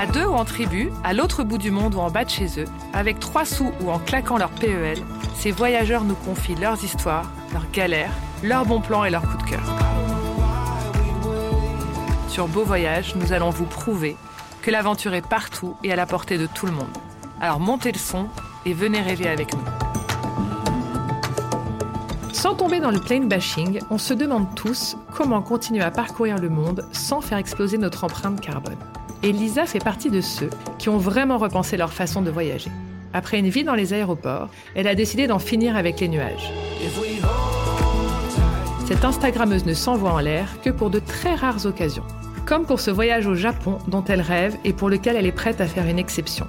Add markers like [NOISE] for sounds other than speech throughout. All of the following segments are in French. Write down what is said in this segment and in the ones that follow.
À deux ou en tribu, à l'autre bout du monde ou en bas de chez eux, avec trois sous ou en claquant leur PEL, ces voyageurs nous confient leurs histoires, leurs galères, leurs bons plans et leurs coups de cœur. Sur Beau Voyage, nous allons vous prouver que l'aventure est partout et à la portée de tout le monde. Alors montez le son et venez rêver avec nous. Sans tomber dans le plane bashing, on se demande tous comment continuer à parcourir le monde sans faire exploser notre empreinte carbone. Et Lisa fait partie de ceux qui ont vraiment repensé leur façon de voyager. Après une vie dans les aéroports, elle a décidé d'en finir avec les nuages. Cette Instagrammeuse ne s'envoie en l'air que pour de très rares occasions. Comme pour ce voyage au Japon dont elle rêve et pour lequel elle est prête à faire une exception.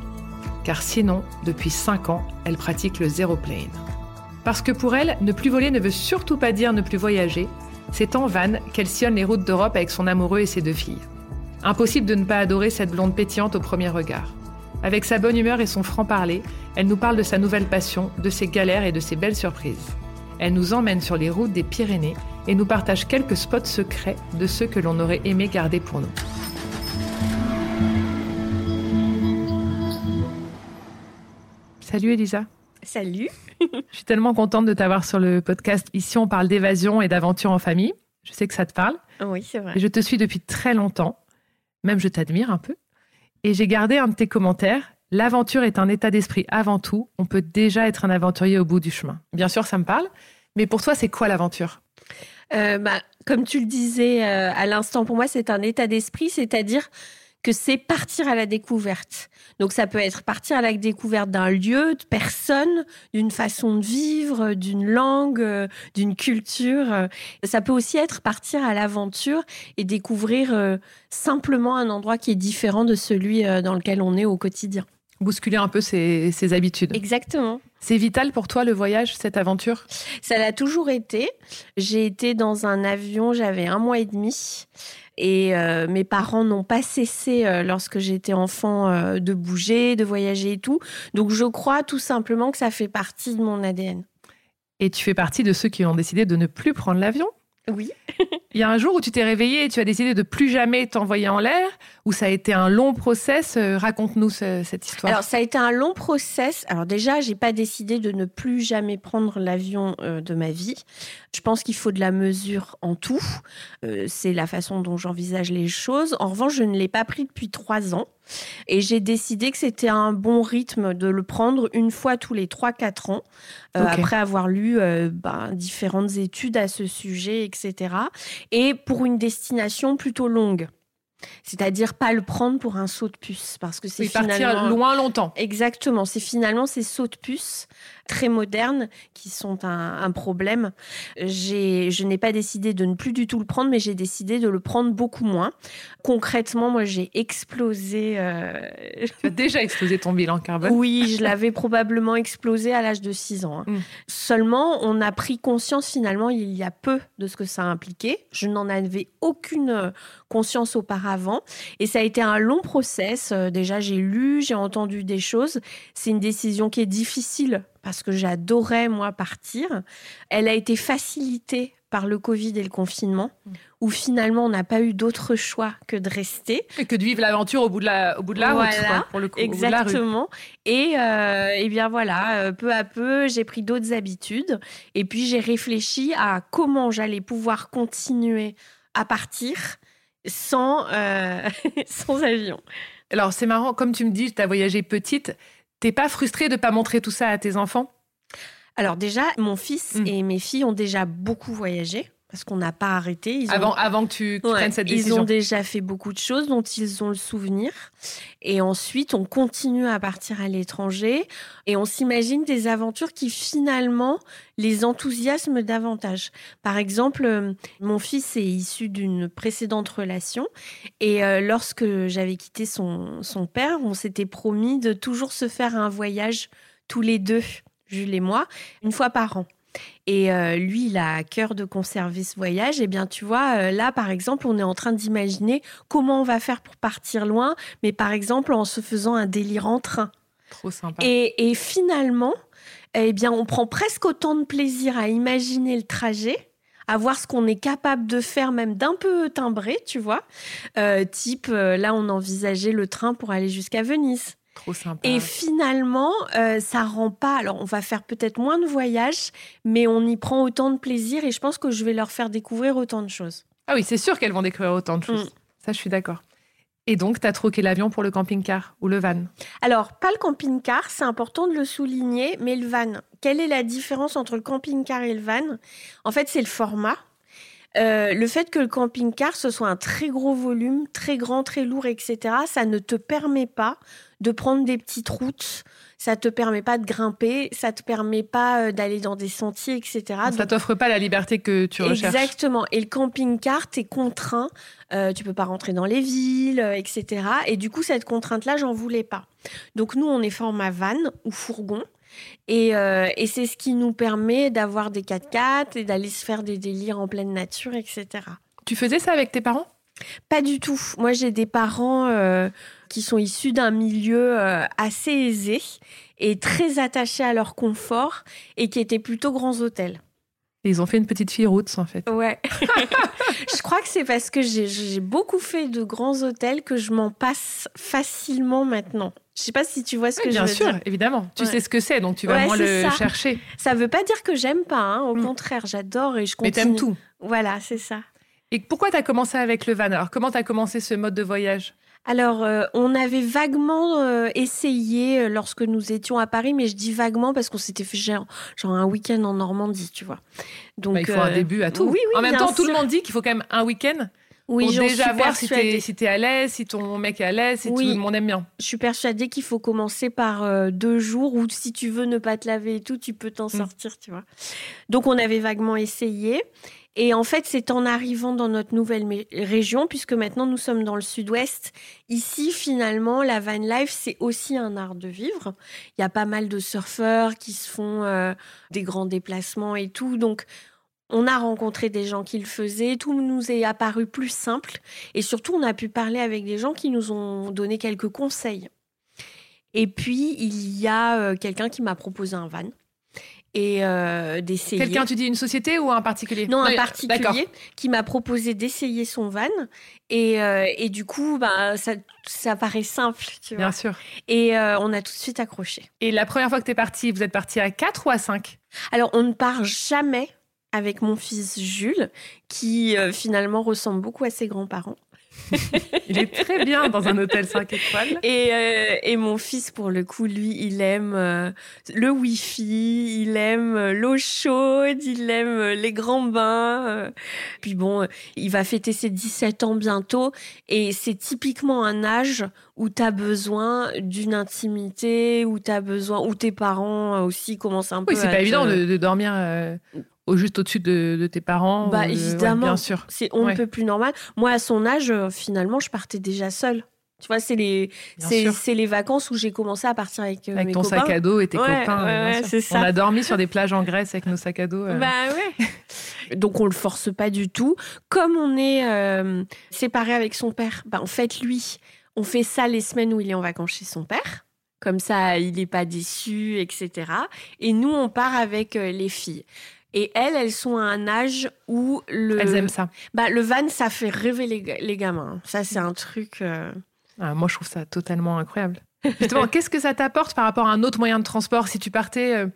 Car sinon, depuis 5 ans, elle pratique le zéro plane. Parce que pour elle, ne plus voler ne veut surtout pas dire ne plus voyager. C'est en van qu'elle sillonne les routes d'Europe avec son amoureux et ses deux filles. Impossible de ne pas adorer cette blonde pétillante au premier regard. Avec sa bonne humeur et son franc-parler, elle nous parle de sa nouvelle passion, de ses galères et de ses belles surprises. Elle nous emmène sur les routes des Pyrénées et nous partage quelques spots secrets de ceux que l'on aurait aimé garder pour nous. Salut Elisa. Salut. [LAUGHS] Je suis tellement contente de t'avoir sur le podcast. Ici, on parle d'évasion et d'aventure en famille. Je sais que ça te parle. Oui, c'est vrai. je te suis depuis très longtemps. Même je t'admire un peu. Et j'ai gardé un de tes commentaires. L'aventure est un état d'esprit avant tout. On peut déjà être un aventurier au bout du chemin. Bien sûr, ça me parle. Mais pour toi, c'est quoi l'aventure? Euh, bah, Comme tu le disais euh, à l'instant, pour moi, c'est un état d'esprit, c'est-à-dire que c'est partir à la découverte. Donc ça peut être partir à la découverte d'un lieu, de personnes, d'une façon de vivre, d'une langue, euh, d'une culture. Ça peut aussi être partir à l'aventure et découvrir simplement un endroit qui est différent de celui dans lequel on est au quotidien. Bousculer un peu ses, ses habitudes. Exactement. C'est vital pour toi le voyage, cette aventure? Ça l'a toujours été. J'ai été dans un avion, j'avais un mois et demi. Et euh, mes parents n'ont pas cessé, euh, lorsque j'étais enfant, euh, de bouger, de voyager et tout. Donc je crois tout simplement que ça fait partie de mon ADN. Et tu fais partie de ceux qui ont décidé de ne plus prendre l'avion? Oui. Il y a un jour où tu t'es réveillé et tu as décidé de plus jamais t'envoyer en l'air, ou ça a été un long process. Euh, raconte-nous cette histoire. Alors ça a été un long process. Alors déjà, j'ai pas décidé de ne plus jamais prendre l'avion euh, de ma vie. Je pense qu'il faut de la mesure en tout. Euh, c'est la façon dont j'envisage les choses. En revanche, je ne l'ai pas pris depuis trois ans. Et j'ai décidé que c'était un bon rythme de le prendre une fois tous les 3-4 ans, euh, après avoir lu euh, ben, différentes études à ce sujet, etc. Et pour une destination plutôt longue. C'est-à-dire pas le prendre pour un saut de puce parce que c'est finalement partir loin longtemps. Exactement, c'est finalement ces sauts de puce très modernes qui sont un, problème. Je n'ai pas décidé de ne plus du tout le prendre, mais j'ai décidé de le prendre beaucoup moins. Concrètement, moi, j'ai explosé. Euh... Tu as déjà explosé ton bilan carbone? Oui, je l'avais probablement explosé à l'âge de 6 ans. Hein. Mm. Seulement, on a pris conscience finalement il y a peu de ce que ça impliquait. Je n'en avais aucune conscience auparavant. Et ça a été un long process. Euh, déjà, j'ai lu, j'ai entendu des choses. C'est une décision qui est difficile parce que j'adorais, moi, partir. Elle a été facilitée par le Covid et le confinement, mm. où finalement on n'a pas eu d'autre choix que de rester. Et que de vivre l'aventure au bout de la, au bout de la route, pour le coup. Exactement. Et, euh, et bien voilà, euh, peu à peu, j'ai pris d'autres habitudes. Et puis j'ai réfléchi à comment j'allais pouvoir continuer à partir sans, euh, [LAUGHS] sans avion. Alors c'est marrant, comme tu me dis, tu as voyagé petite. T'es pas frustrée de pas montrer tout ça à tes enfants? Alors déjà, mon fils mm. et mes filles ont déjà beaucoup voyagé parce qu'on n'a pas arrêté. Ils avant, avant que tu, prennes cette décision. Ils ont déjà fait beaucoup de choses dont ils ont le souvenir. Et ensuite, on continue à partir à l'étranger et on s'imagine des aventures qui finalement les enthousiasment davantage. Par exemple, euh, mon fils est issu d'une précédente relation et euh, lorsque j'avais quitté son, son père, on s'était promis de toujours se faire un voyage tous les deux Jules et moi, une fois par an. Et euh, lui, il a à cœur de conserver ce voyage. Et eh bien, tu vois, euh, là, par exemple, on est en train d'imaginer comment on va faire pour partir loin, mais par exemple, en se faisant un délire en train. Trop sympa. Et, finalement, eh bien, on prend presque autant de plaisir à imaginer le trajet à voir ce qu'on est capable de faire, même d'un peu timbré, tu vois. Euh, type, là, on envisageait le train pour aller jusqu'à Venise. Trop sympa. Et finalement, euh, ça rend pas. Alors, on va faire peut-être moins de voyages, mais on y prend autant de plaisir et je pense que je vais leur faire découvrir autant de choses. Ah oui, c'est sûr qu'elles vont découvrir autant de choses. Mm. Ça, je suis d'accord. Et donc, tu as troqué l'avion pour le camping-car ou le van? Alors, pas le camping-car, c'est important de le souligner, mais le van. Quelle est la différence entre le camping-car et le van? En fait, c'est le format. Euh, le fait que le camping-car, ce soit un très gros volume, très grand, très lourd, etc., ça ne te permet pas de prendre des petites routes. Ça te permet pas de grimper, ça te permet pas euh, d'aller dans des sentiers, etc. Ça ne t'offre pas la liberté que tu recherches. Exactement. Et le camping-car, tu es contraint. Euh, tu peux pas rentrer dans les villes, euh, etc. Et du coup, cette contrainte-là, j'en voulais pas. Donc nous, on est format van ou fourgon. Et, euh, et c'est ce qui nous permet d'avoir des 4x4 et d'aller se faire des délires en pleine nature, etc. Tu faisais ça avec tes parents? Pas du tout. Moi, j'ai des parents qui sont issus d'un milieu euh, assez aisé et très attachés à leur confort et qui étaient plutôt grands hôtels. Ils ont fait une petite fille route, en fait. Ouais. [LAUGHS] [LAUGHS] je crois que c'est parce que j'ai beaucoup fait de grands hôtels que je m'en passe facilement maintenant. Je sais pas si tu vois ce que je veux dire. Bien sûr, évidemment. Tu sais ce que c'est, donc tu vas moins le chercher. Ça veut pas dire que j'aime pas, hein. au mm. contraire, j'adore et je continue. Mais t'aimes tout. Voilà, c'est ça. Et pourquoi tu as commencé avec le van? Alors, comment tu as commencé ce mode de voyage? Alors, euh, on avait vaguement euh, essayé euh, lorsque nous étions à Paris, mais je dis vaguement parce qu'on s'était fait genre, un week-end en Normandie, tu vois. Donc, bah, il faut un début à tout. Oui, en même temps, tout le monde dit qu'il faut quand même un week-end oui, pour déjà voir si t'es si à l'aise, si ton mec est à l'aise, si tout le monde aime bien. Je suis persuadée qu'il faut commencer par deux jours ou si tu veux ne pas te laver et tout, tu peux t'en mm. sortir, tu vois. Donc on avait vaguement essayé. Et en fait, c'est en arrivant dans notre nouvelle région, puisque maintenant nous sommes dans le sud-ouest, ici finalement, la van life, c'est aussi un art de vivre. Il y a pas mal de surfeurs qui se font euh, des grands déplacements et tout. Donc, on a rencontré des gens qui le faisaient, tout nous est apparu plus simple. Et surtout, on a pu parler avec des gens qui nous ont donné quelques conseils. Et puis, il y a euh, quelqu'un qui m'a proposé un van et euh, d'essayer. Quelqu'un, tu dis une société ou un particulier? Non, un particulier qui m'a proposé d'essayer son van. Et, euh, et du coup, bah, ça, ça paraît simple, tu vois. Bien sûr. Et on a tout de suite accroché. Et la première fois que tu es parti, vous êtes parti à 4 ou à 5 Alors, on ne part jamais avec mon fils Jules, qui finalement ressemble beaucoup à ses grands-parents. [LAUGHS] il est très bien dans un hôtel 5 étoiles. Et, euh, et mon fils, pour le coup, lui, il aime euh, le Wi-Fi, il aime euh, l'eau chaude, il aime les grands bains. Puis bon, il va fêter ses 17 ans bientôt. Et c'est typiquement un âge où tu as besoin d'une intimité, où tu as besoin, où tes parents aussi commencent un peu oui, c'est pas évident de, dormir au juste au-dessus de, tes parents Bah évidemment, bien sûr. C'est on ne peut plus normal. Moi, à son âge, euh, finalement, je partais déjà seule. Tu vois, c'est les, c'est, les vacances où j'ai commencé à partir avec, euh, avec ton sac à dos et tes copains. c'est ça. On a dormi sur des plages en Grèce avec nos sacs à dos. Euh. Bah ouais. Donc on le force pas du tout. Comme on est séparé avec son père, bah en fait lui, on fait ça les semaines où il est en vacances chez son père. Comme ça, il n'est pas déçu, etc. Et nous, on part avec euh, les filles. Et elles, elles sont à un âge où le. Elles aiment ça. Bah, le van, ça fait rêver les, ga- les gamins. Ça, c'est un truc. euh, Ah, moi, je trouve ça totalement incroyable. Justement, [LAUGHS] qu'est-ce que ça t'apporte par rapport à un autre moyen de transport? Si tu partais euh,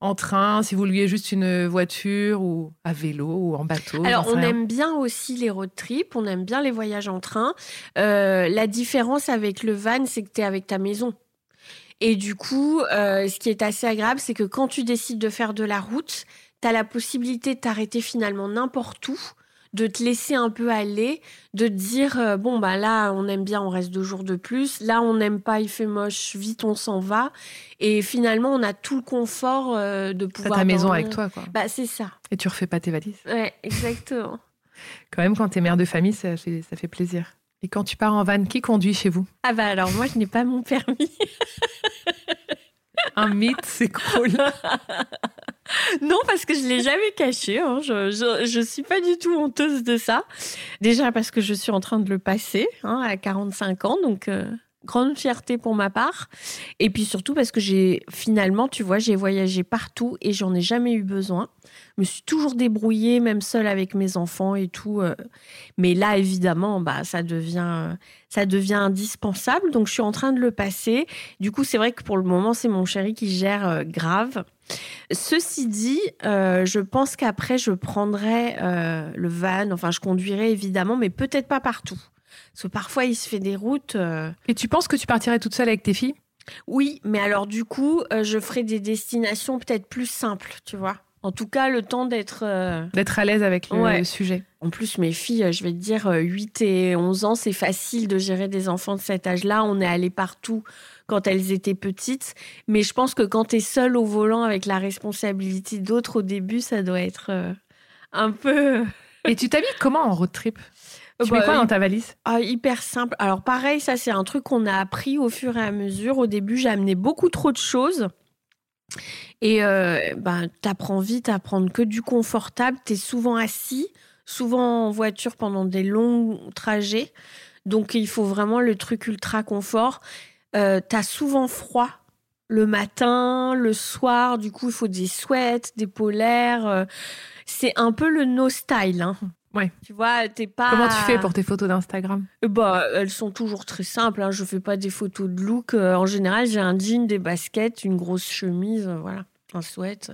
en train, si vous louiez juste une voiture ou à vélo ou en bateau Alors, on rien. aime bien aussi les road trips, on aime bien les voyages en train. Euh, la différence avec le van, c'est que tu es avec ta maison. Et du coup, euh, ce qui est assez agréable, c'est que quand tu décides de faire de la route, tu as la possibilité de t'arrêter finalement n'importe où, de te laisser un peu aller, de te dire, euh, bon, bah là, on aime bien, on reste deux jours de plus. Là, on n'aime pas, il fait moche, vite, on s'en va. Et finalement, on a tout le confort euh, de T'as pouvoir... ta maison avec toi, quoi. Bah, c'est ça. Et tu refais pas tes valises. Ouais, exactement. [LAUGHS] Quand même, quand t'es mère de famille, ça fait, ça fait plaisir. Et quand tu pars en van, qui conduit chez vous? Ah bah alors moi je n'ai pas mon permis. [LAUGHS] Un mythe, c'est cool. [LAUGHS] [LAUGHS] non parce que je l'ai jamais caché. hein. Je, je suis pas du tout honteuse de ça. Déjà parce que je suis en train de le passer hein, à 45 ans donc euh, grande fierté pour ma part. Et puis surtout parce que j'ai finalement tu vois j'ai voyagé partout et j'en ai jamais eu besoin. Je me suis toujours débrouillée même seule avec mes enfants et tout. euh. Mais là évidemment bah ça devient ça devient indispensable donc je suis en train de le passer. Du coup, c'est vrai que pour le moment, c'est mon chéri qui gère euh, grave. Ceci dit, euh, je pense qu'après, je prendrai euh, le van. Enfin, je conduirai évidemment, mais peut-être pas partout. Parce que parfois, il se fait des routes. euh, Et tu penses que tu partirais toute seule avec tes filles? Oui, mais alors du coup, je ferai des destinations peut-être plus simples, tu vois. En tout cas, le temps d'être... D'être à l'aise avec le Ouais. sujet En plus, mes filles, je vais te dire, euh, 8 et 11 ans, c'est facile de gérer des enfants de cet âge-là. On est allé partout quand elles étaient petites. Mais je pense que quand tu es seule au volant avec la responsabilité d'autres au début, ça doit être euh, un peu [LAUGHS] Et tu t'habilles comment en road trip? Tu Bah, mets quoi dans ta valise? Ah, hyper simple. Alors pareil, ça c'est un truc qu'on a appris au fur et à mesure. Au début, j'ai amené beaucoup trop de choses. Et euh, ben, t'apprends vite à prendre que du confortable. T'es souvent assis, souvent en voiture pendant des longs trajets. Donc il faut vraiment le truc ultra confort. Euh, T'as souvent froid le matin, le soir. Du coup, il faut des sweats, des polaires. euh, c'est un peu le no style. Hein. Ouais. Tu vois, t'es pas. Comment tu fais pour tes photos d'Instagram? Euh, Bah, elles sont toujours très simples. Hein. Je fais pas des photos de look. En général, j'ai un jean, des baskets, une grosse chemise, voilà, un sweat.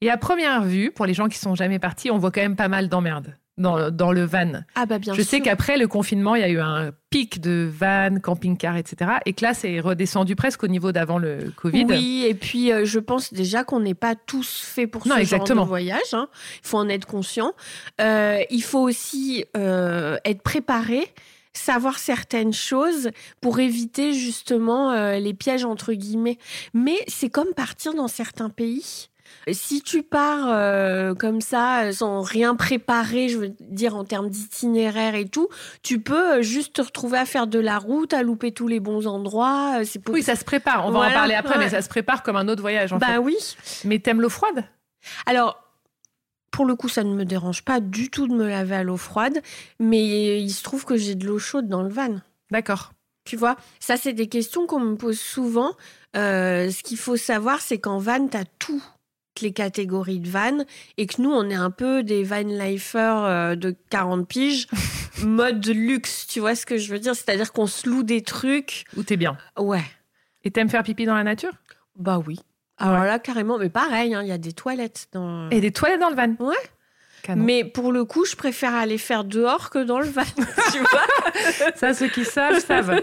Et à première vue, pour les gens qui sont jamais partis, on voit quand même pas mal d'emmerdes dans, dans le van. Ah bah bien Je sais qu'après le confinement, il y a eu un pic de van, camping-car, etc. Et que là, c'est redescendu presque au niveau d'avant le Covid. Oui, et puis euh, je pense déjà qu'on n'est pas tous faits pour Non, ce exactement. genre de voyage. hein. Il faut en être conscient. Euh, il faut aussi euh, être préparé, savoir certaines choses pour éviter justement euh, les pièges entre guillemets. Mais c'est comme partir dans certains pays. Si tu pars euh, comme ça, sans rien préparer, je veux dire en termes d'itinéraire et tout, tu peux euh, juste te retrouver à faire de la route, à louper tous les bons endroits. euh, C'est pour... Oui, ça se prépare. On va en parler après, ouais. mais ça se prépare comme un autre voyage. En bah fait. oui. Mais t'aimes l'eau froide? Alors, pour le coup, ça ne me dérange pas du tout de me laver à l'eau froide, mais il se trouve que j'ai de l'eau chaude dans le van. D'accord. Tu vois, ça, c'est des questions qu'on me pose souvent. Euh, ce qu'il faut savoir, c'est qu'en van, tu as toutes les catégories de van et que nous, on est un peu des van lifers euh, de 40 piges, [LAUGHS] mode luxe. Tu vois ce que je veux dire? C'est-à-dire qu'on se loue des trucs. Ou t'es bien Ouais, Et t'aimes faire pipi dans la nature? Bah oui. Alors là, carrément, mais pareil, hein, il y a des toilettes dans. Et des toilettes dans le van? Ouais. Canon. Mais pour le coup, je préfère aller faire dehors que dans le van. [LAUGHS] tu vois? Ça, ceux qui savent, savent.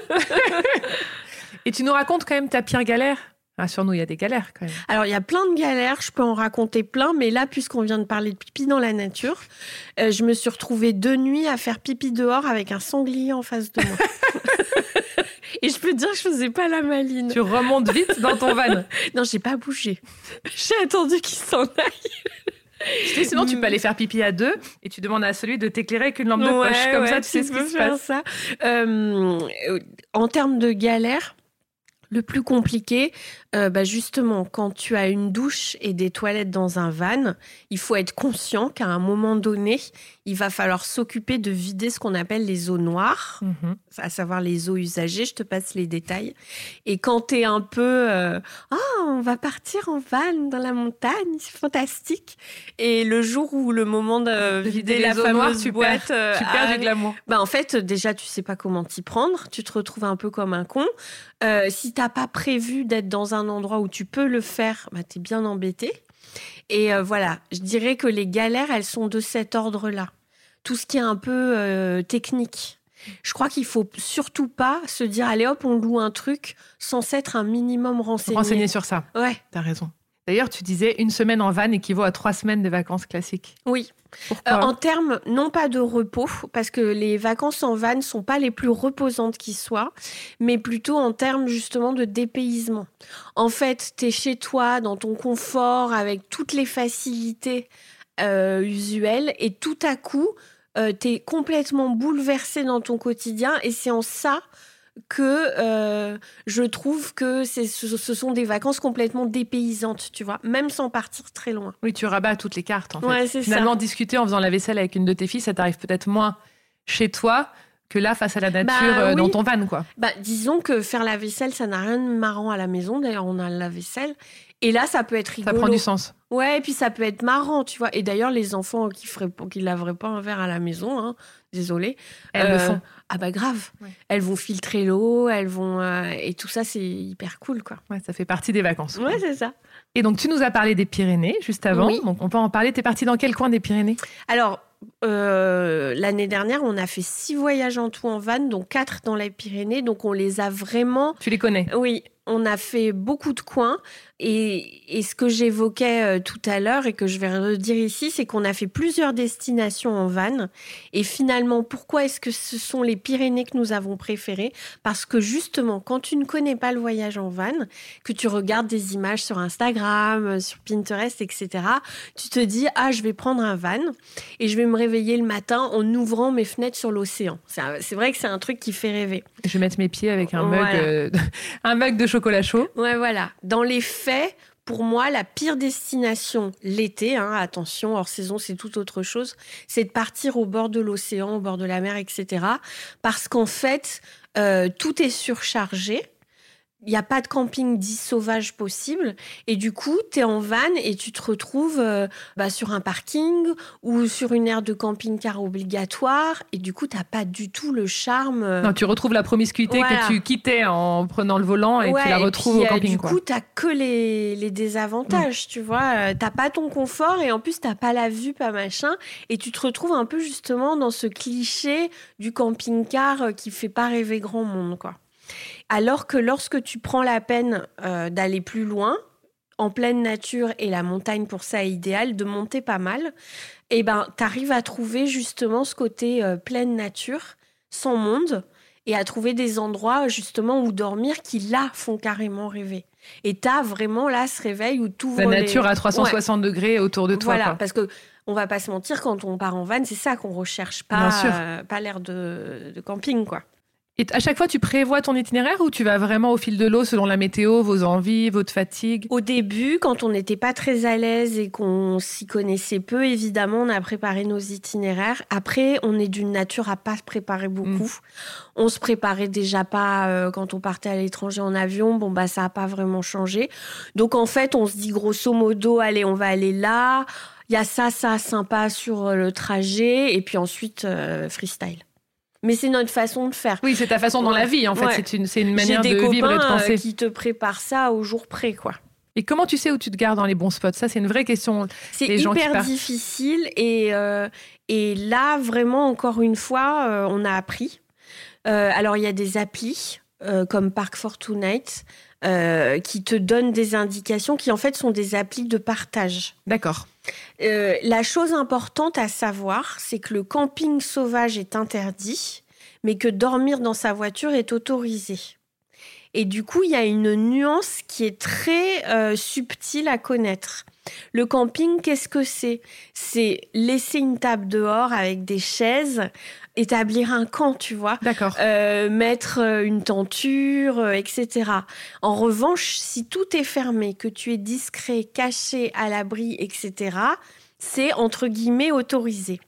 [LAUGHS] Et tu nous racontes quand même ta pire galère? Rassure-nous, il y a des galères quand même. Alors, il y a plein de galères, je peux en raconter plein, mais là, puisqu'on vient de parler de pipi dans la nature, euh, je me suis retrouvée deux nuits à faire pipi dehors avec un sanglier en face de moi. [LAUGHS] Et je peux te dire que je faisais pas la maline. Tu remontes vite dans ton van. [LAUGHS] Non, j'ai pas bougé. J'ai attendu qu'il s'en aille. Sinon, tu peux aller faire pipi à deux et tu demandes à celui de t'éclairer avec une lampe de poche. Comme ça, tu sais ce qui se passe. ça. Euh, en termes de galère, Le plus compliqué, euh, bah justement, quand tu as une douche et des toilettes dans un van, il faut être conscient qu'à un moment donné, il va falloir s'occuper de vider ce qu'on appelle les eaux noires, Mhm. à savoir les eaux usagées. Je te passe les détails. Et quand tu es un peu, euh, ah, on va partir en van dans la montagne, c'est fantastique. Et le jour où le moment de, De vider la eaux noires, fameuse tu boîte, euh, Tu perds du arrive, glamour. bah en fait, déjà, tu sais pas comment t'y prendre. Tu te retrouves un peu comme un con. Euh, si t'as pas prévu d'être dans un endroit où tu peux le faire, bah t'es bien embêté. Et euh, voilà, je dirais que les galères, elles sont de cet ordre-là. Tout ce qui est un peu euh, technique. Je crois qu'il faut surtout pas se dire allez hop, on loue un truc sans s'être un minimum renseigné. Renseigner sur ça, Ouais, t'as raison. D'ailleurs, tu disais une semaine en van équivaut à trois semaines de vacances classiques. oui. Euh, en termes, non pas de repos, parce que les vacances en van sont pas les plus reposantes qui soient, mais plutôt en termes justement de dépaysement. En fait, tu es chez toi, dans ton confort, avec toutes les facilités euh, usuelles, et tout à coup, tu es complètement bouleversé dans ton quotidien, et c'est en ça que euh, je trouve que c'est- ce, ce sont des vacances complètement dépaysantes, tu vois, même sans partir très loin. Oui, tu rabats toutes les cartes. En fait. Ouais, ça. Finalement, discuter en faisant la vaisselle avec une de tes filles, ça t'arrive peut-être moins chez toi que là, face à la nature, Bah, euh, dans oui. ton van, quoi. Bah, disons que faire la vaisselle, ça n'a rien de marrant à la maison. D'ailleurs, on a la vaisselle. Et là, ça peut être Ça rigolo. prend du sens. Ouais, et puis ça peut être marrant, tu vois. Et d'ailleurs, les enfants qui feraient, qui laveraient pas un verre à la maison, hein, désolé. Elles le Euh, font. Ah bah grave. Ouais. Elles vont filtrer l'eau, elles vont euh, et tout ça, c'est hyper cool, quoi. Ouais, ça fait partie des vacances. Ouais, c'est ça. Et donc, tu nous as parlé des Pyrénées juste avant. Oui. Donc, on peut en parler. T'es parti dans quel coin des Pyrénées? Alors, euh, l'année dernière, on a fait six voyages en tout en van, dont quatre dans les Pyrénées. Donc, on les a vraiment Tu les connais? Oui, on a fait beaucoup de coins. Et, et ce que j'évoquais euh, tout à l'heure et que je vais redire ici, c'est qu'on a fait plusieurs destinations en van. Et finalement, pourquoi est-ce que ce sont les Pyrénées que nous avons préférées? Parce que justement, quand tu ne connais pas le voyage en van, que tu regardes des images sur Instagram, euh, sur Pinterest, etc., tu te dis, ah, je vais prendre un van et je vais me réveiller le matin en ouvrant mes fenêtres sur l'océan. C'est vrai que c'est un truc qui fait rêver. Je vais mettre mes pieds avec un mug, Voilà. euh, [LAUGHS] un mug de chocolat voilà. Dans les faits, pour moi, la pire destination l'été, hein, attention, hors saison, c'est tout autre chose, c'est de partir au bord de l'océan, au bord de la mer, etc. Parce qu'en fait, euh, tout est surchargé. Il n'y a pas de camping dit sauvage possible. Et du coup, tu es en van et tu te retrouves euh, bah, sur un parking ou sur une aire de camping-car obligatoire. Et du coup, tu pas du tout le charme. euh, Non, tu retrouves la promiscuité Voilà. que tu quittais en prenant le volant et Ouais, tu la et retrouves puis, au euh, camping. du quoi. coup, t'as que les, les désavantages, tu vois. Euh, T'as pas ton confort et en plus, t'as pas la vue, pas machin. Et tu te retrouves un peu justement dans ce cliché du camping-car euh, qui fait pas rêver grand monde, quoi. Alors que lorsque tu prends la peine euh, d'aller plus loin, en pleine nature et la montagne pour ça est idéal, de monter pas mal, et ben t'arrives à trouver justement ce côté euh, pleine nature, sans monde, et à trouver des endroits justement où dormir qui là font carrément rêver. Et t'as vraiment là ce réveil où tout La nature à 360 degrés autour de toi. voilà, quoi. parce que on va pas se mentir, quand on part en van, c'est ça qu'on recherche, pas, Bien sûr. euh, pas l'air de, de camping, quoi. Et à chaque fois, tu prévois ton itinéraire ou tu vas vraiment au fil de l'eau selon la météo, vos envies, votre fatigue? Au début, quand on n'était pas très à l'aise et qu'on s'y connaissait peu, évidemment, on a préparé nos itinéraires. Après, on est d'une nature à pas se préparer beaucoup. On se préparait déjà pas euh, quand on partait à l'étranger en avion. Bon, bah, ça a pas vraiment changé. Donc, en fait, on se dit grosso modo, allez, on va aller là. Il y a ça, ça sympa sur euh, le trajet. Et puis ensuite, euh, freestyle. Mais c'est notre façon de faire. Oui, c'est ta façon dans Ouais. la vie, en fait. Ouais. C'est une, c'est une manière de copains vivre et de euh, penser. qui te préparent ça au jour près, quoi. Et comment tu sais où tu te gares dans les bons spots? Ça, c'est une vraie question. C'est les gens qui hyper difficile et, euh, et là, vraiment, encore une fois, euh, on a appris. Euh, alors, il y a des applis euh, comme Park Fortnite euh, qui te donnent des indications qui, en fait, sont des applis de partage. D'accord. Euh, la chose importante à savoir, c'est que le camping sauvage est interdit, mais que dormir dans sa voiture est autorisé. Et du coup, il y a une nuance qui est très euh, subtile à connaître. Le camping, qu'est-ce que c'est? C'est laisser une table dehors avec des chaises, établir un camp, tu vois. D'accord. Euh, mettre euh, une tenture, euh, etc. En revanche, si tout est fermé, que tu es discret, caché, à l'abri, etc., c'est entre guillemets autorisé.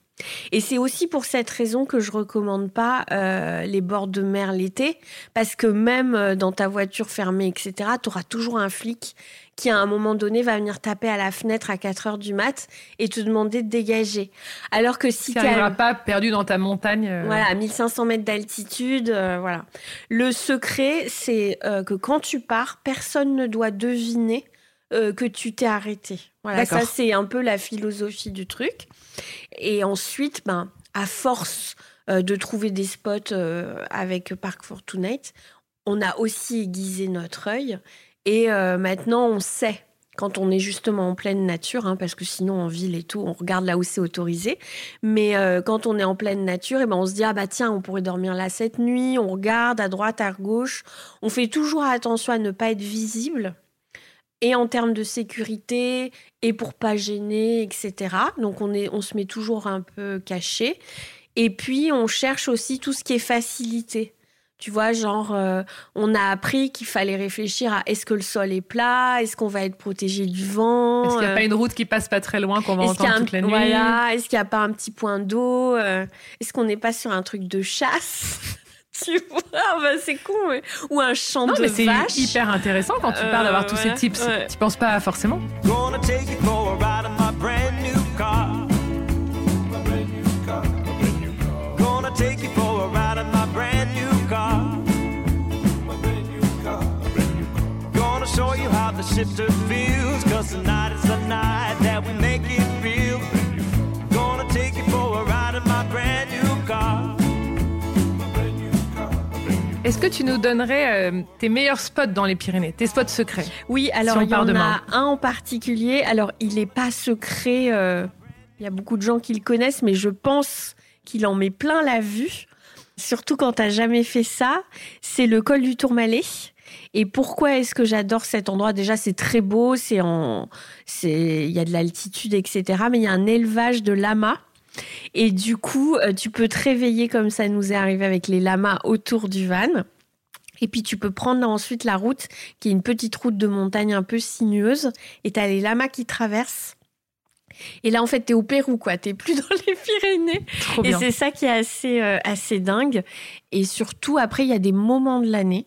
Et c'est aussi pour cette raison que je recommande pas euh, les bords de mer l'été, parce que même dans ta voiture fermée, etc., tu auras toujours un flic qui, à un moment donné, va venir taper à la fenêtre à 4 heures du mat et te demander de dégager. Alors que si Tu n'arriveras pas perdu dans ta montagne. euh, voilà, à 1500 mètres d'altitude, euh, voilà. Le secret, c'est euh, que quand tu pars, personne ne doit deviner euh, que tu t'es arrêté. Voilà, ça c'est un peu la philosophie du truc. Et ensuite, ben, à force euh, de trouver des spots euh, avec Park Fortunate, on a aussi aiguisé notre œil. Et euh, maintenant, on sait quand on est justement en pleine nature, hein, parce que sinon en ville et tout, on regarde là où c'est autorisé. Mais euh, quand on est en pleine nature, et ben on se dit ah bah tiens, on pourrait dormir là cette nuit. On regarde à droite, à gauche. On fait toujours attention à ne pas être visible. Et en termes de sécurité, et pour pas gêner, etc. Donc on, est, on se met toujours un peu caché. Et puis on cherche aussi tout ce qui est facilité. Tu vois, genre, euh, on a appris qu'il fallait réfléchir à est-ce que le sol est plat, est-ce qu'on va être protégé du vent. Est-ce qu'il n'y a euh, pas une route qui passe pas très loin qu'on va entendre un- toute la nuit Voilà, est-ce qu'il n'y a pas un petit point d'eau euh, Est-ce qu'on n'est pas sur un truc de chasse [LAUGHS] Tu vois, bah, c'est con. mais- Ou un champ Non, de mais c'est hyper intéressant quand tu Euh, parles d'avoir tous ces tips. ouais. Tu penses pas forcément Gonna take you for a ride in my brand new shifter feels. Cause tonight is the night that we make it real. Gonna take you for a ride in my brand new car. Est-ce que tu nous donnerais euh, tes meilleurs spots dans les Pyrénées, tes spots secrets? Oui, alors on il y part en demain. a un en particulier. Alors, il n'est pas secret. euh, Il y a beaucoup de gens qui le connaissent, mais je pense qu'il en met plein la vue. Surtout quand tu jamais fait ça. C'est le col du Tourmalet. Et pourquoi est-ce que j'adore cet endroit? Déjà, c'est très beau, c'est en, c'est, il y a de l'altitude, etc. Mais il y a un élevage de lamas. Et du coup, euh, tu peux te réveiller comme ça nous est arrivé avec les lamas autour du van. Et puis tu peux prendre ensuite la route, qui est une petite route de montagne un peu sinueuse. Et tu as les lamas qui traversent. Et là, en fait, tu es au Pérou, quoi. Tu plus [LAUGHS] dans les Pyrénées. Trop Et c'est ça qui est assez, euh, assez dingue. Et surtout, après, il y a des moments de l'année.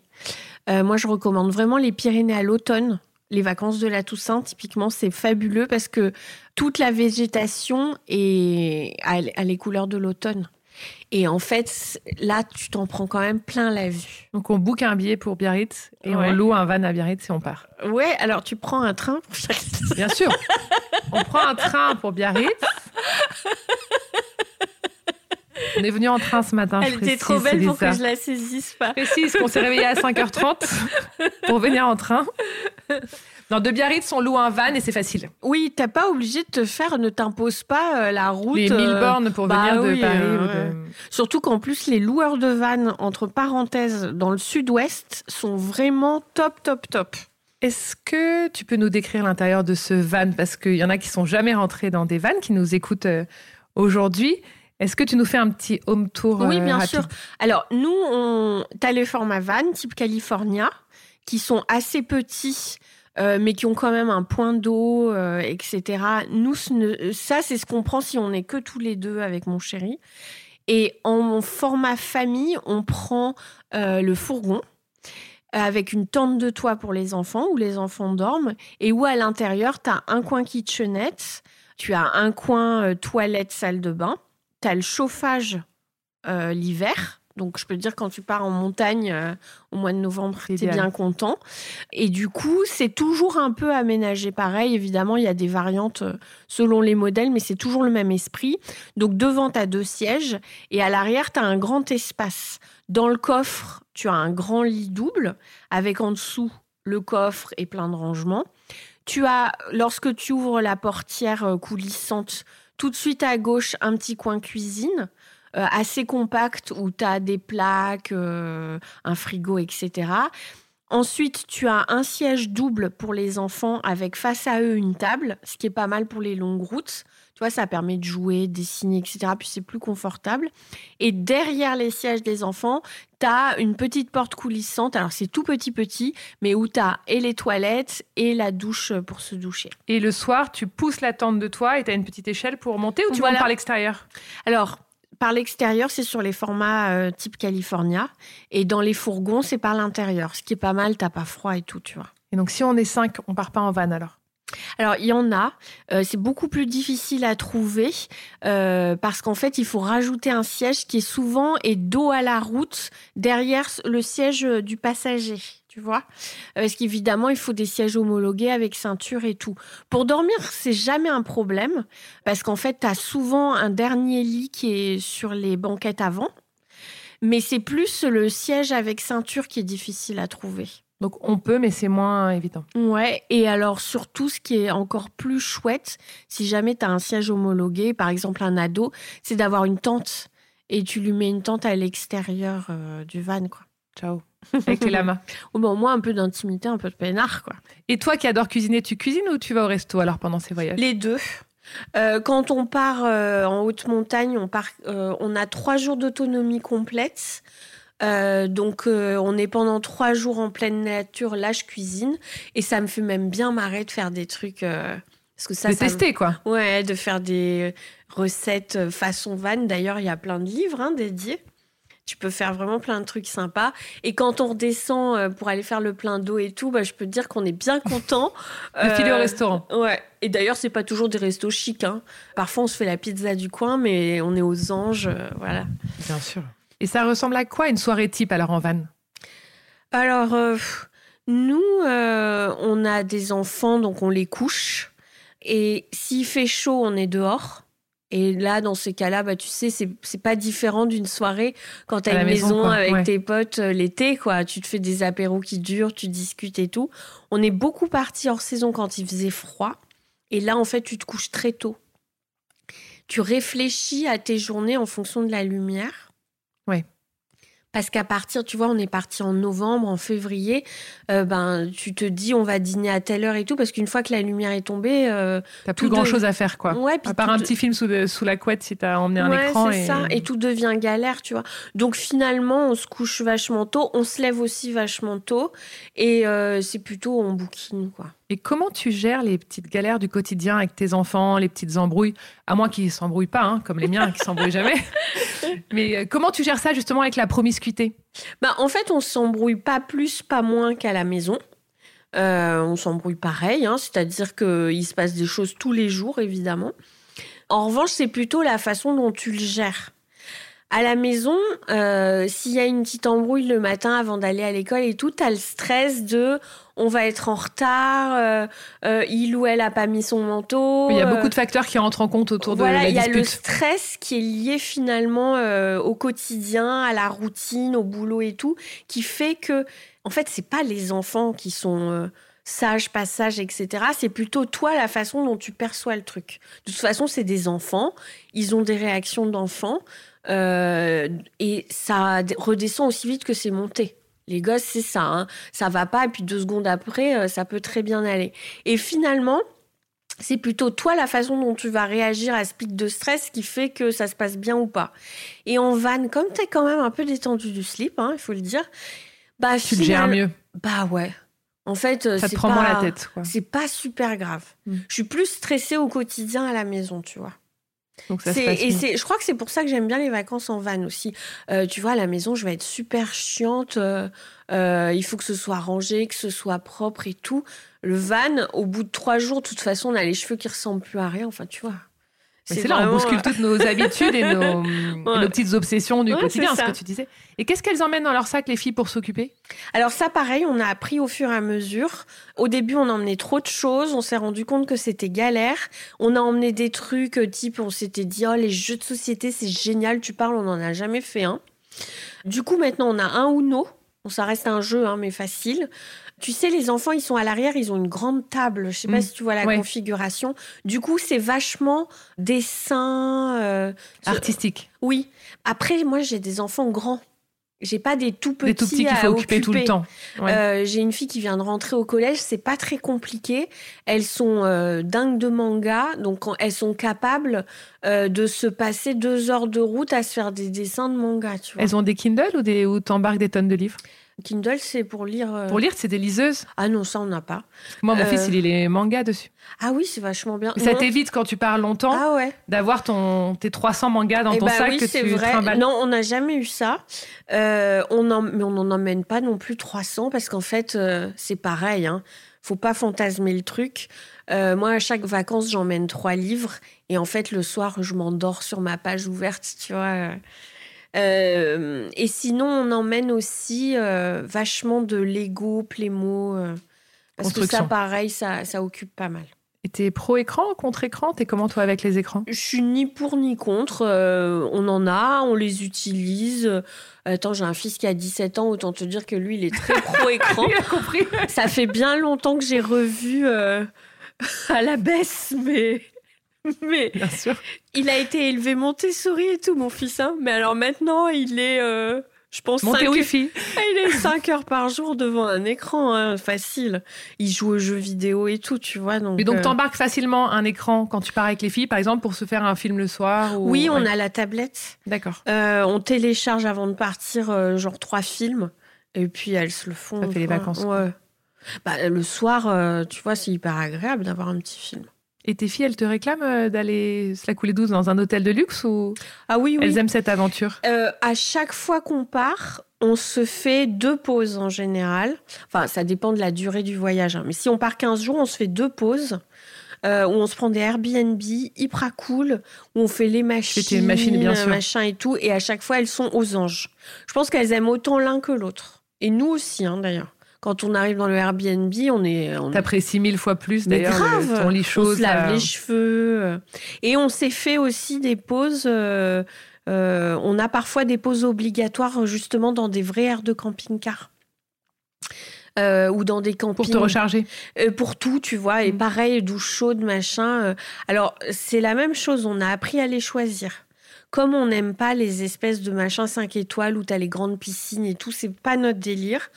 Euh, moi, je recommande vraiment les Pyrénées à l'automne. Les vacances de la Toussaint, typiquement, c'est fabuleux parce que toute la végétation est à les couleurs de l'automne. Et en fait, là, tu t'en prends quand même plein la vue. Donc on book un billet pour Biarritz et Ouais. on loue un van à Biarritz et on part. Ouais, alors tu prends un train pour chaque... Bien sûr. on prend un train pour Biarritz. [LAUGHS] On est venu en train ce matin. je Elle était trop belle pour que je la saisisse pas. Précise qu'on s'est réveillé à 5h30 pour venir en train. Non, de Biarritz, on loue un van et c'est facile. Oui, t'as pas obligé de te faire, ne t'impose pas euh, la route. Les 1000 euh, bornes pour bah venir de oui, Paris. euh, ou de- ouais. Surtout qu'en plus, les loueurs de vannes, entre parenthèses, dans le sud-ouest, sont vraiment top, top, top. Est-ce que tu peux nous décrire l'intérieur de ce van? Parce qu'il y en a qui sont jamais rentrés dans des vannes, qui nous écoutent euh, aujourd'hui. Est-ce que tu nous fais un petit home tour Oui, euh, bien rapide sûr. Alors, nous, on... t'as les formats van, type California, qui sont assez petits, euh, mais qui ont quand même un point d'eau, euh, etc. Nous, ça, c'est ce qu'on prend si on n'est que tous les deux avec mon chéri. Et en format famille, on prend euh, le fourgon avec une tente de toit pour les enfants où les enfants dorment et où à l'intérieur, tu as un coin kitchenette, tu as un coin toilette, salle de bain, tu as le chauffage euh, l'hiver. Donc, je peux te dire, quand tu pars en montagne euh, au mois de novembre, tu es Idéal. bien content. Et du coup, c'est toujours un peu aménagé pareil. Évidemment, il y a des variantes euh, selon les modèles, mais c'est toujours le même esprit. Donc, devant, tu as deux sièges et à l'arrière, tu as un grand espace. Dans le coffre, tu as un grand lit double avec en dessous le coffre et plein de rangements. Tu as, lorsque tu ouvres la portière coulissante, tout de suite à gauche, un petit coin cuisine. euh, assez compact où tu as des plaques, euh, un frigo, etc. Ensuite, tu as un siège double pour les enfants avec face à eux une table, ce qui est pas mal pour les longues routes. Vois, ça permet de jouer, dessiner, etc. Puis c'est plus confortable. Et derrière les sièges des enfants, tu as une petite porte coulissante. Alors c'est tout petit petit, mais où tu as et les toilettes et la douche pour se doucher. Et le soir, tu pousses la tente de toi et tu as une petite échelle pour monter ou tu Voilà. montes par l'extérieur? Alors, par l'extérieur, c'est sur les formats euh, type California. Et dans les fourgons, c'est par l'intérieur. Ce qui est pas mal, t'as pas froid et tout, tu vois. Et donc si on est cinq, on part pas en van alors? Alors, il y en a. Euh, c'est beaucoup plus difficile à trouver euh, parce qu'en fait, il faut rajouter un siège qui est souvent est dos à la route derrière le siège euh, du passager. Tu vois Parce qu'évidemment, il faut des sièges homologués avec ceinture et tout. Pour dormir, c'est jamais un problème parce qu'en fait, tu as souvent un dernier lit qui est sur les banquettes avant. Mais c'est plus le siège avec ceinture qui est difficile à trouver. Donc on peut, mais c'est moins évident. Ouais, et alors surtout, ce qui est encore plus chouette, si jamais tu as un siège homologué, par exemple un ado, c'est d'avoir une tente. Et tu lui mets une tente à l'extérieur euh, du van, quoi. Ciao. Avec les lamas. [LAUGHS] Au moins, au moins un peu d'intimité, un peu de peinard, quoi. Et toi qui adores cuisiner, tu cuisines ou tu vas au resto alors pendant ces voyages? Les deux. Euh, quand on part euh, en haute montagne, on, part, on a trois jours d'autonomie complète. Euh, donc, euh, on est pendant trois jours en pleine nature. Là, je cuisine. Et ça me fait même bien marrer de faire des trucs. euh, parce que ça, De ça me- tester quoi. Ouais, de faire des recettes façon van. D'ailleurs, il y a plein de livres hein, dédiés. Tu peux faire vraiment plein de trucs sympas. Et quand on redescend pour aller faire le plein d'eau et tout, bah, je peux te dire qu'on est bien [LAUGHS] content. De filer au restaurant. Ouais. Et d'ailleurs, c'est pas toujours des restos chics. hein. Parfois, on se fait la pizza du coin, mais on est aux anges. voilà. Bien sûr. Et ça ressemble à quoi une soirée type alors en van? Alors, euh, nous, euh, on a des enfants, donc on les couche. Et s'il fait chaud, on est dehors. Et là, dans ces cas-là, bah, tu sais, c'est pas différent d'une soirée quand À t'as la une maison, maison, quoi. avec Ouais. tes potes euh, l'été, quoi. Tu te fais des apéros qui durent, tu discutes et tout. On est beaucoup parti hors saison quand il faisait froid. Et là, en fait, tu te couches très tôt. Tu réfléchis à tes journées en fonction de la lumière. Parce qu'à partir, tu vois, on est parti en novembre, en février, euh, ben, tu te dis on va dîner à telle heure et tout, parce qu'une fois que la lumière est tombée, euh, T'as plus Tout grand de- chose à faire quoi. ouais, puis À part un de- petit film sous, la couette si t'as emmené un Ouais, écran. c'est Et... ça. Et tout devient galère, tu vois. Donc finalement, on se couche vachement tôt, on se lève aussi vachement tôt, et euh, c'est plutôt on bouquine, quoi. Et comment tu gères les petites galères du quotidien avec tes enfants, les petites embrouilles? À moins qu'ils s'embrouillent pas, hein, comme les miens qui s'embrouillent jamais. [LAUGHS] Mais euh, comment tu gères ça justement avec la promiscuité? Bah, en fait, on s'embrouille pas plus, pas moins qu'à la maison. Euh, on s'embrouille pareil, hein, c'est-à-dire qu'il se passe des choses tous les jours, évidemment. En revanche, c'est plutôt la façon dont tu le gères. À la maison, euh, s'il y a une petite embrouille le matin avant d'aller à l'école et tout, t'as le stress de on va être en retard, euh, euh, il ou elle a pas mis son manteau. Il y a beaucoup de facteurs qui rentrent en compte autour voilà, de la il y a le dispute. stress qui est lié finalement au quotidien, à la routine, au boulot et tout, qui fait que, en fait, c'est pas les enfants qui sont sages, pas sages, etc. C'est plutôt toi la façon dont tu perçois le truc. De toute façon, c'est des enfants, ils ont des réactions d'enfants, euh, et ça redescend aussi vite que c'est monté. Les gosses, c'est ça, hein. ça va pas, et puis deux secondes après, euh, ça peut très bien aller. Et finalement, c'est plutôt toi la façon dont tu vas réagir à ce pic de stress qui fait que ça se passe bien ou pas. Et en van, comme tu es quand même un peu détendu du slip, hein, il faut le dire, bah Tu gères mieux. Bah ouais. En fait, euh, Ça te prend pas, moins la tête. C'est pas super grave. Mm. Je suis plus stressée au quotidien à la maison, tu vois. Donc ça se C'est- passe et mieux. c'est, je crois que c'est pour ça que j'aime bien les vacances en van aussi. Euh, tu vois, à la maison, je vais être super chiante. euh, euh, il faut que ce soit rangé, que ce soit propre et tout. Le van, au bout de trois jours, de toute façon, on a les cheveux qui ressemblent plus à rien. Enfin, tu vois. C'est là, on bouscule euh, toutes nos habitudes et nos, [LAUGHS] et nos petites obsessions du Ouais, quotidien, ce que tu disais. Et qu'est-ce qu'elles emmènent dans leur sac, les filles, pour s'occuper? Alors ça, pareil, on a appris au fur et à mesure. Au début, on emmenait trop de choses. On s'est rendu compte que c'était galère. On a emmené des trucs euh, type, on s'était dit, oh, les jeux de société, c'est génial. Tu parles, on n'en a jamais fait un. Du coup, maintenant, on a un Uno. Bon, ça reste un jeu, hein, mais facile. Tu sais, les enfants, ils sont à l'arrière, ils ont une grande table. Je sais pas Mm. si tu vois la Ouais. configuration. Du coup, c'est vachement dessin. euh, Artistiques. oui. Après, moi, j'ai des enfants grands. J'ai pas des tout petits Des tout petits qu'il à faut occuper tout le temps. Ouais. Euh, J'ai une fille qui vient de rentrer au collège, c'est pas très compliqué. Elles sont euh, dingues de manga, donc elles sont capables euh, de se passer deux heures de route à se faire des dessins de manga. Tu vois. Elles ont des Kindle ou des ou t'embarques des tonnes de livres? Kindle, c'est pour lire. euh, Pour lire, c'est des liseuses? Ah non, ça on n'a pas. Moi, mon Euh, fils, il lit les mangas dessus. Ah oui, c'est vachement bien. Mais ça t'évite quand tu pars longtemps Ah ouais. d'avoir ton tes 300 mangas dans Eh ton bah sac oui, que c'est tu vrai. trimbales. Non, on n'a jamais eu ça. Euh, on en, mais on n'en emmène pas non plus 300 parce qu'en fait, euh, c'est pareil. Hein. Faut pas fantasmer le truc. Euh, moi, à chaque vacances, j'emmène trois livres et en fait, le soir, je m'endors sur ma page ouverte, tu vois. Euh, et sinon, on emmène aussi euh, vachement de Lego, Playmo. euh, parce que ça, pareil, ça, ça occupe pas mal. Et t'es pro écran, contre écran T'es comment toi avec les écrans? Je suis ni pour ni contre. euh, on en a, on les utilise. Attends, j'ai un fils qui a 17 ans, autant te dire que lui, il est très [LAUGHS] pro-écran. Compris. Ça fait bien longtemps que j'ai revu euh, [LAUGHS] à la baisse, mais... [LAUGHS] mais Bien sûr. il a été élevé Montessori et tout, mon fils. hein. Mais alors maintenant, il est, euh, je pense, Montez 5 Wi-Fi. [LAUGHS] il est 5 heures par jour devant un écran, hein, facile. Il joue aux jeux vidéo et tout, tu vois. Donc, Mais donc euh, t'embarques facilement un écran quand tu pars avec les filles, par exemple, pour se faire un film le soir ou... Oui, on Ouais. a la tablette. D'accord. Euh, on télécharge avant de partir euh, genre trois films et puis elles se le font. Ça fait les vacances, Ouais. Bah, le soir, tu vois, c'est hyper agréable d'avoir un petit film. Et tes filles, elles te réclament euh, d'aller se la couler douce dans un hôtel de luxe ou Ah oui, oui. elles aiment cette aventure? Euh, à chaque fois qu'on part, on se fait deux pauses en général. Enfin, ça dépend de la durée du voyage. hein. Mais si on part 15 jours, on se fait deux pauses. euh, où on se prend des Airbnb hyper cool, où on fait les machines, tes machines, bien sûr. machin et tout, et à chaque fois elles sont aux anges. Je pense qu'elles aiment autant l'un que l'autre, et nous aussi hein, d'ailleurs. Quand on arrive dans le Airbnb, on est, on, T'apprécies mille fois plus d'ailleurs ton lit on chaud. se lave les cheveux. Et on s'est fait aussi des pauses. euh, euh, on a parfois des pauses obligatoires justement dans des vraies aires de camping-car. Euh, ou dans des campings pour te recharger. Euh, pour tout, tu vois. Et Mm. pareil, douche chaude, machin. Alors, c'est la même chose. On a appris à les choisir. Comme on n'aime pas les espèces de machins 5 étoiles où tu as les grandes piscines et tout, c'est pas notre délire.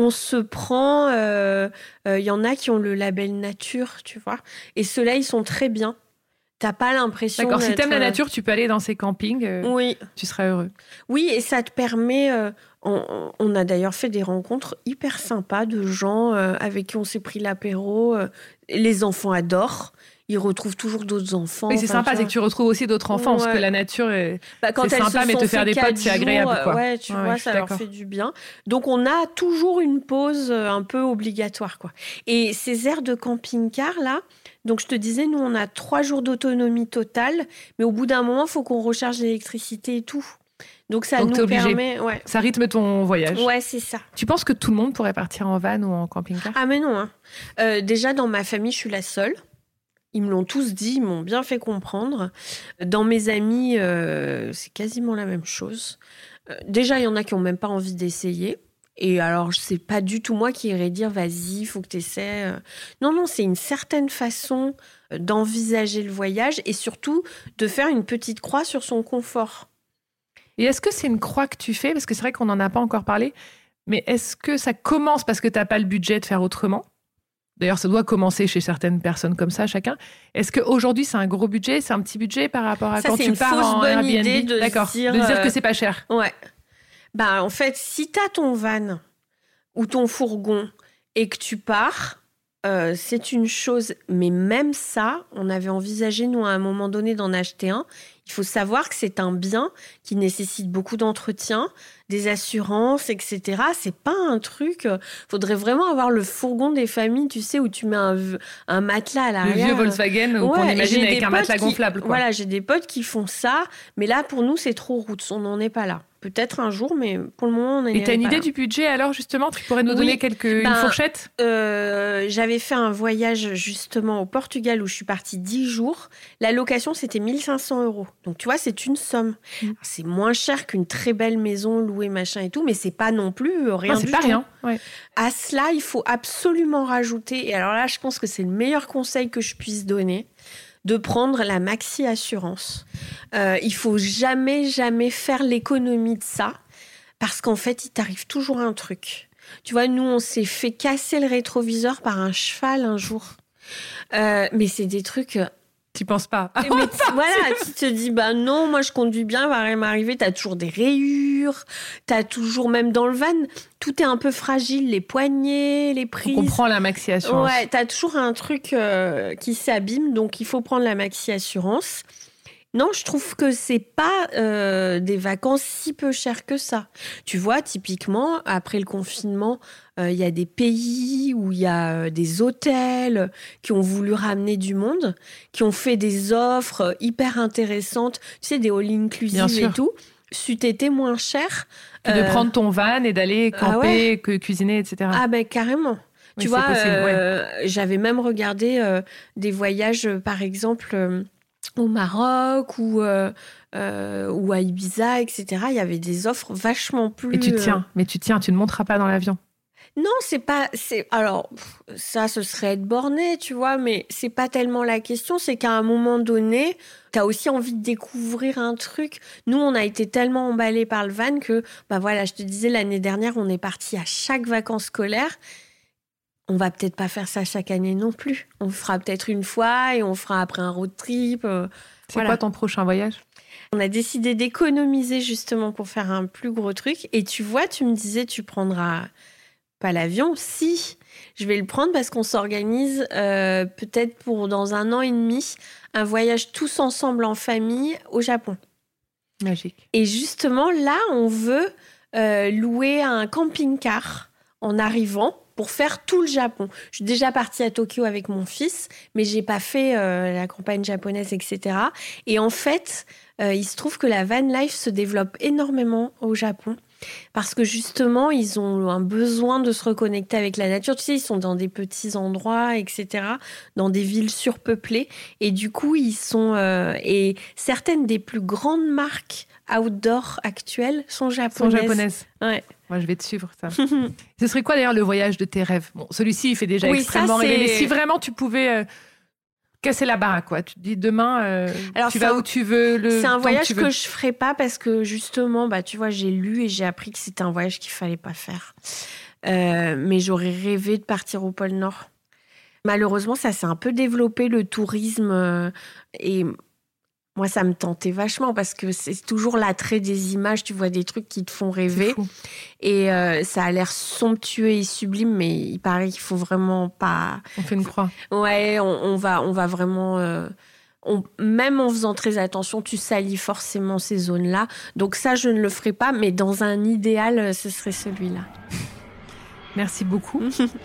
On se prend. Il euh, euh, y en a qui ont le label nature, tu vois. Et ceux-là, ils sont très bien. T'as pas l'impression. D'accord, si t'aimes la euh, nature, tu peux aller dans ces campings, euh, Oui, tu seras heureux. oui, et ça te permet. on, on a d'ailleurs fait des rencontres hyper sympas de gens avec qui on s'est pris l'apéro. les enfants adorent. Ils retrouvent toujours d'autres enfants. Oui, c'est sympa, c'est que tu retrouves aussi d'autres enfants, parce que la nature est... Bah, quand sympa, mais te faire des potes, c'est agréable, quoi. Ouais, tu Ouais, vois, ça leur fait du bien. Donc, on a toujours une pause euh, un peu obligatoire, quoi. Et ces aires de camping-car, là, donc je te disais, nous, on a trois jours d'autonomie totale, mais au bout d'un moment, il faut qu'on recharge l'électricité et tout. Donc, ça Donc, nous permet... Ouais, Ça rythme ton voyage. ouais c'est ça. Tu penses que tout le monde pourrait partir en van ou en camping-car? Ah mais non. hein. Euh, déjà dans ma famille, je suis la seule. Ils me l'ont tous dit, ils m'ont bien fait comprendre. Dans mes amis, euh, c'est quasiment la même chose. Euh, déjà, il y en a qui ont même pas envie d'essayer. Et alors, c'est pas du tout moi qui irais dire vas-y, faut que tu essaies. Non, non, c'est une certaine façon euh, d'envisager le voyage et surtout de faire une petite croix sur son confort. Et est-ce que c'est une croix que tu fais? Parce que c'est vrai qu'on n'en a pas encore parlé. Mais est-ce que ça commence parce que tu n'as pas le budget de faire autrement? D'ailleurs, ça doit commencer chez certaines personnes comme ça, chacun. Est-ce qu'aujourd'hui, c'est un gros budget C'est un petit budget par rapport à Ça, quand tu une pars fausse en bonne Airbnb idée de D'accord. dire, de dire euh, que c'est pas cher. Ouais. Bah, en fait, si tu as ton van ou ton fourgon et que tu pars, euh, c'est une chose. Mais même ça, on avait envisagé, nous, à un moment donné, d'en acheter un. Il faut savoir que c'est un bien qui nécessite beaucoup d'entretien, des assurances, etc. C'est pas un truc. euh, faudrait vraiment avoir le fourgon des familles, tu sais, où tu mets un, un matelas à Le l'arrière. vieux Volkswagen ou Ouais, qu'on imagine avec un matelas qui- gonflable. Quoi. Voilà, j'ai des potes qui font ça, mais là, pour nous, c'est trop route. On n'en est pas là. Peut-être un jour, mais pour le moment, on est Et t'as une idée là. du budget alors justement Tu pourrais nous Oui. donner quelques, une Ben, fourchette? Euh, J'avais fait un voyage justement au Portugal où je suis partie 10 jours. La location, c'était 1500 euros. Donc, tu vois, c'est une somme. Mm. C'est moins cher qu'une très belle maison louée, machin et tout, mais c'est pas non plus euh, rien C'est pas tout. rien. Ouais. À cela, il faut absolument rajouter, et alors là, je pense que c'est le meilleur conseil que je puisse donner, de prendre la maxi assurance. Euh, il faut jamais, jamais faire l'économie de ça. parce qu'en fait, il t'arrive toujours un truc. Tu vois, nous, on s'est fait casser le rétroviseur par un cheval un jour. Euh, mais c'est des trucs. Tu penses pas mais [LAUGHS] voilà, tu te dis, bah non, moi je conduis bien, va rien m'arriver. T'as toujours des rayures, t'as toujours, même dans le van, tout est un peu fragile, les poignées, les On prises. comprend la maxi assurance. Ouais, t'as toujours un truc euh, qui s'abîme, donc il faut prendre la maxi assurance. Non, je trouve que c'est pas euh, des vacances si peu chères que ça. Tu vois, typiquement, après le confinement, euh, il y a des pays où il y a euh, des hôtels qui ont voulu ramener du monde, qui ont fait des offres hyper intéressantes, tu sais, des all Bien inclusive sûr. et tout. C'eût été moins cher. Que de prendre ton van et d'aller ah camper, que cuisiner, etc. Ah ben carrément. Tu vois, ouais. j'avais même regardé des voyages, par exemple, au Maroc ou, euh, euh, ou à Ibiza, etc. Il y avait des offres vachement plus. Et tu euh, tiens, mais tu tiens, tu ne monteras pas dans l'avion. Non, c'est pas. C'est alors ça, ce serait être borné, tu vois, mais c'est pas tellement la question. C'est qu'à un moment donné, t'as aussi envie de découvrir un truc. Nous, on a été tellement emballés par le van que, bah voilà, je te disais l'année dernière, on est parti à chaque vacances scolaires. On va peut-être pas faire ça chaque année non plus. On le fera peut-être une fois et on fera après un road trip. euh, C'est Voilà. quoi ton prochain voyage? On a décidé d'économiser justement pour faire un plus gros truc. Et tu vois, tu me disais, tu prendras pas l'avion. Si, je vais le prendre parce qu'on s'organise euh, peut-être pour dans un an et demi un voyage tous ensemble en famille au Japon. Magique. Et justement, là, on veut euh, louer un camping-car en arrivant pour faire tout le Japon. Je suis déjà partie à Tokyo avec mon fils, mais j'ai pas fait euh, la campagne japonaise, etc. Et en fait, euh, il se trouve que la van life se développe énormément au Japon. Parce que justement, ils ont un besoin de se reconnecter avec la nature. Tu sais, ils sont dans des petits endroits, etc., dans des villes surpeuplées. Et du coup, ils sont. euh, et certaines des plus grandes marques outdoor actuelles sont Sont japonaises. japonaises. Ouais. Moi, je vais te suivre ça. [LAUGHS] Ce serait quoi d'ailleurs le voyage de tes rêves? Bon, celui-ci, il fait déjà Oui, extrêmement ça, rêver. Mais si vraiment tu pouvais euh, casser la baraque, quoi. Tu te dis demain, euh, Alors, tu vas un- où tu veux. Le C'est un que voyage que, veux. je ferai pas parce que justement, bah, tu vois, j'ai lu et j'ai appris que c'était un voyage qu'il fallait pas faire. Euh, mais j'aurais rêvé de partir au pôle Nord. Malheureusement, ça s'est un peu développé le tourisme et moi, ça me tentait vachement parce que c'est toujours l'attrait des images. Tu vois des trucs qui te font rêver et euh, ça a l'air somptueux et sublime, mais il paraît qu'il faut vraiment pas. On fait une croix. Ouais, on, on va, on va vraiment. euh, on- même en faisant très attention, tu salis forcément ces zones-là. Donc ça, je ne le ferai pas, mais dans un idéal, euh, ce serait celui-là. Merci beaucoup. [LAUGHS]